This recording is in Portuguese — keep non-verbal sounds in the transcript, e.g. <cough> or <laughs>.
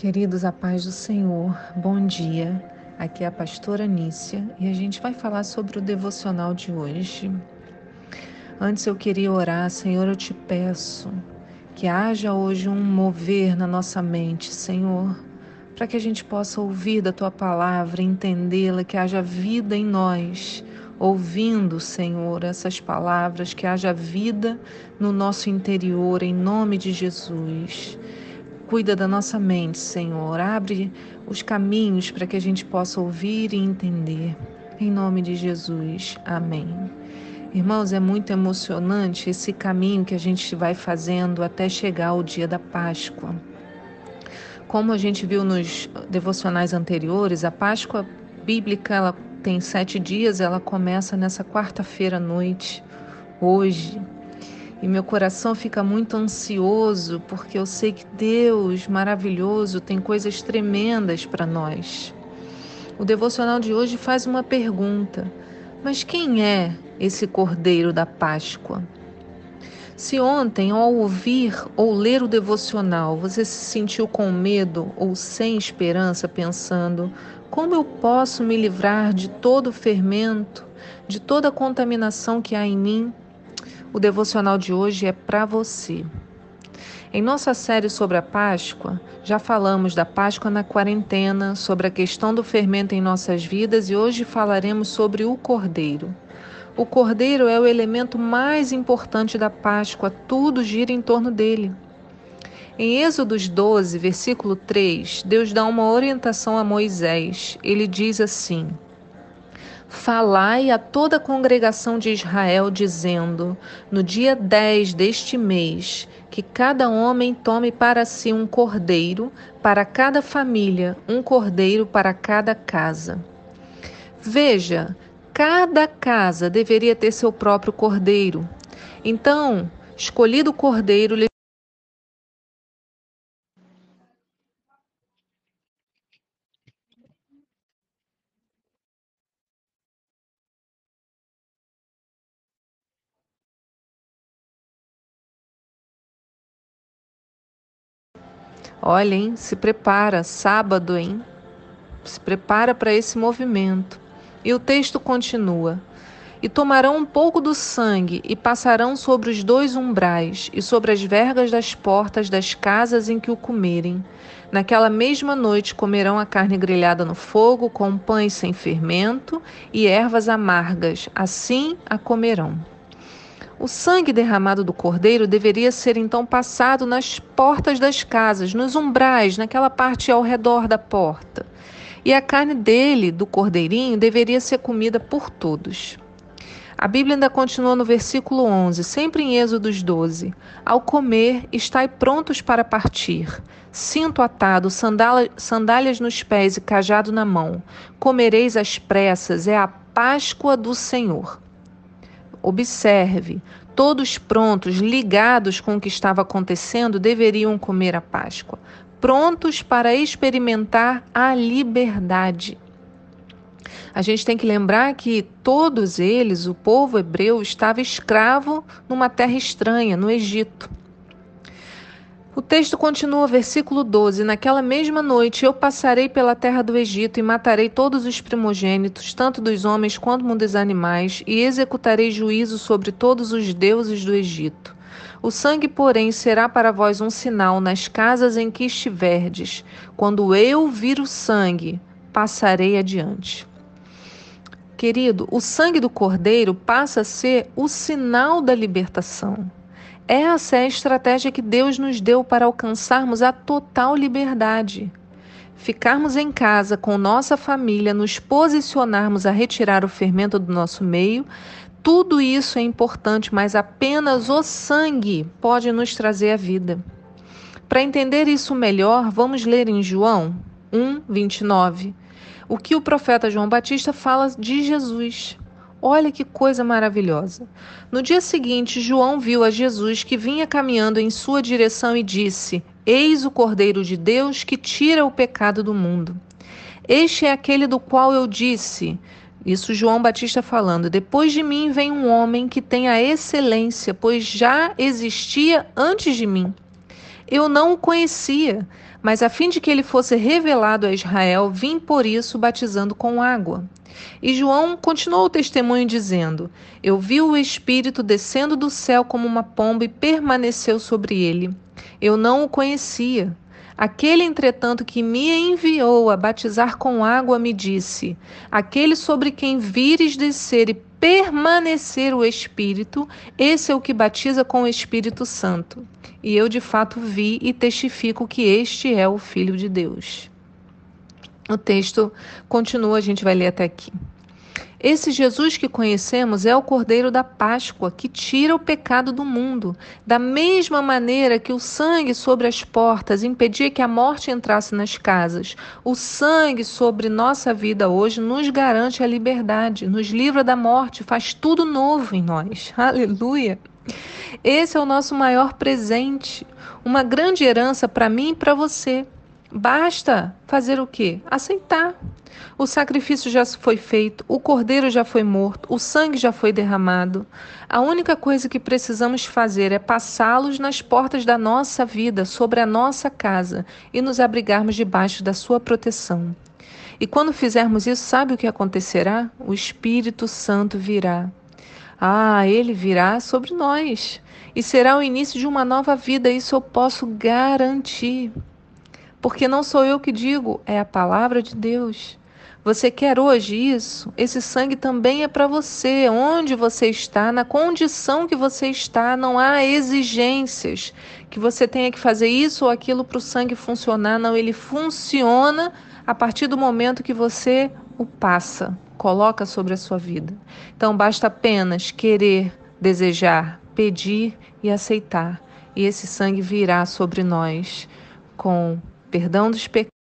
Queridos, a paz do Senhor, bom dia. Aqui é a pastora Nícia e a gente vai falar sobre o devocional de hoje. Antes eu queria orar, Senhor, eu te peço que haja hoje um mover na nossa mente, Senhor, para que a gente possa ouvir da tua palavra, entendê-la, que haja vida em nós, ouvindo, Senhor, essas palavras, que haja vida no nosso interior, em nome de Jesus. Cuida da nossa mente, Senhor. Abre os caminhos para que a gente possa ouvir e entender. Em nome de Jesus. Amém. Irmãos, é muito emocionante esse caminho que a gente vai fazendo até chegar ao dia da Páscoa. Como a gente viu nos devocionais anteriores, a Páscoa bíblica ela tem sete dias, ela começa nessa quarta-feira à noite, hoje. E meu coração fica muito ansioso porque eu sei que Deus maravilhoso tem coisas tremendas para nós. O devocional de hoje faz uma pergunta: mas quem é esse Cordeiro da Páscoa? Se ontem, ao ouvir ou ler o devocional, você se sentiu com medo ou sem esperança, pensando: como eu posso me livrar de todo o fermento, de toda a contaminação que há em mim? O devocional de hoje é para você. Em nossa série sobre a Páscoa, já falamos da Páscoa na quarentena, sobre a questão do fermento em nossas vidas e hoje falaremos sobre o Cordeiro. O Cordeiro é o elemento mais importante da Páscoa, tudo gira em torno dele. Em Êxodos 12, versículo 3, Deus dá uma orientação a Moisés. Ele diz assim: Falai a toda a congregação de Israel, dizendo: No dia 10 deste mês, que cada homem tome para si um cordeiro, para cada família, um cordeiro para cada casa. Veja, cada casa deveria ter seu próprio cordeiro. Então, escolhido o cordeiro, Olha, hein? Se prepara, sábado, hein? Se prepara para esse movimento. E o texto continua: E tomarão um pouco do sangue e passarão sobre os dois umbrais e sobre as vergas das portas das casas em que o comerem. Naquela mesma noite comerão a carne grelhada no fogo, com pães sem fermento e ervas amargas, assim a comerão. O sangue derramado do cordeiro deveria ser então passado nas portas das casas, nos umbrais, naquela parte ao redor da porta. E a carne dele, do cordeirinho, deveria ser comida por todos. A Bíblia ainda continua no versículo 11, sempre em Êxodos 12. Ao comer, estai prontos para partir. Cinto atado, sandálias nos pés e cajado na mão. Comereis às pressas, é a Páscoa do Senhor. Observe, todos prontos, ligados com o que estava acontecendo, deveriam comer a Páscoa, prontos para experimentar a liberdade. A gente tem que lembrar que todos eles, o povo hebreu, estava escravo numa terra estranha, no Egito. O texto continua, versículo 12: Naquela mesma noite eu passarei pela terra do Egito e matarei todos os primogênitos, tanto dos homens quanto dos animais, e executarei juízo sobre todos os deuses do Egito. O sangue, porém, será para vós um sinal nas casas em que estiverdes. Quando eu vir o sangue, passarei adiante. Querido, o sangue do cordeiro passa a ser o sinal da libertação. Essa é a estratégia que Deus nos deu para alcançarmos a total liberdade. Ficarmos em casa com nossa família, nos posicionarmos a retirar o fermento do nosso meio, tudo isso é importante, mas apenas o sangue pode nos trazer a vida. Para entender isso melhor, vamos ler em João 1, 29, o que o profeta João Batista fala de Jesus. Olha que coisa maravilhosa. No dia seguinte, João viu a Jesus que vinha caminhando em sua direção e disse: Eis o Cordeiro de Deus que tira o pecado do mundo. Este é aquele do qual eu disse. Isso João Batista falando. Depois de mim vem um homem que tem a excelência, pois já existia antes de mim. Eu não o conhecia, mas a fim de que ele fosse revelado a Israel, vim por isso batizando com água. E João continuou o testemunho dizendo: Eu vi o Espírito descendo do céu como uma pomba e permaneceu sobre ele. Eu não o conhecia. Aquele, entretanto, que me enviou a batizar com água, me disse: Aquele sobre quem vires descer e permanecer o Espírito, esse é o que batiza com o Espírito Santo. E eu de fato vi e testifico que este é o Filho de Deus. O texto continua, a gente vai ler até aqui. Esse Jesus que conhecemos é o Cordeiro da Páscoa, que tira o pecado do mundo. Da mesma maneira que o sangue sobre as portas impedia que a morte entrasse nas casas, o sangue sobre nossa vida hoje nos garante a liberdade, nos livra da morte, faz tudo novo em nós. <laughs> Aleluia! Esse é o nosso maior presente, uma grande herança para mim e para você. Basta fazer o quê? Aceitar. O sacrifício já foi feito, o cordeiro já foi morto, o sangue já foi derramado. A única coisa que precisamos fazer é passá-los nas portas da nossa vida, sobre a nossa casa e nos abrigarmos debaixo da sua proteção. E quando fizermos isso, sabe o que acontecerá? O Espírito Santo virá. Ah, ele virá sobre nós e será o início de uma nova vida, isso eu posso garantir porque não sou eu que digo, é a palavra de Deus. Você quer hoje isso? Esse sangue também é para você, onde você está, na condição que você está, não há exigências que você tenha que fazer isso ou aquilo para o sangue funcionar, não, ele funciona a partir do momento que você o passa, coloca sobre a sua vida. Então basta apenas querer, desejar, pedir e aceitar, e esse sangue virá sobre nós com perdão dos pecados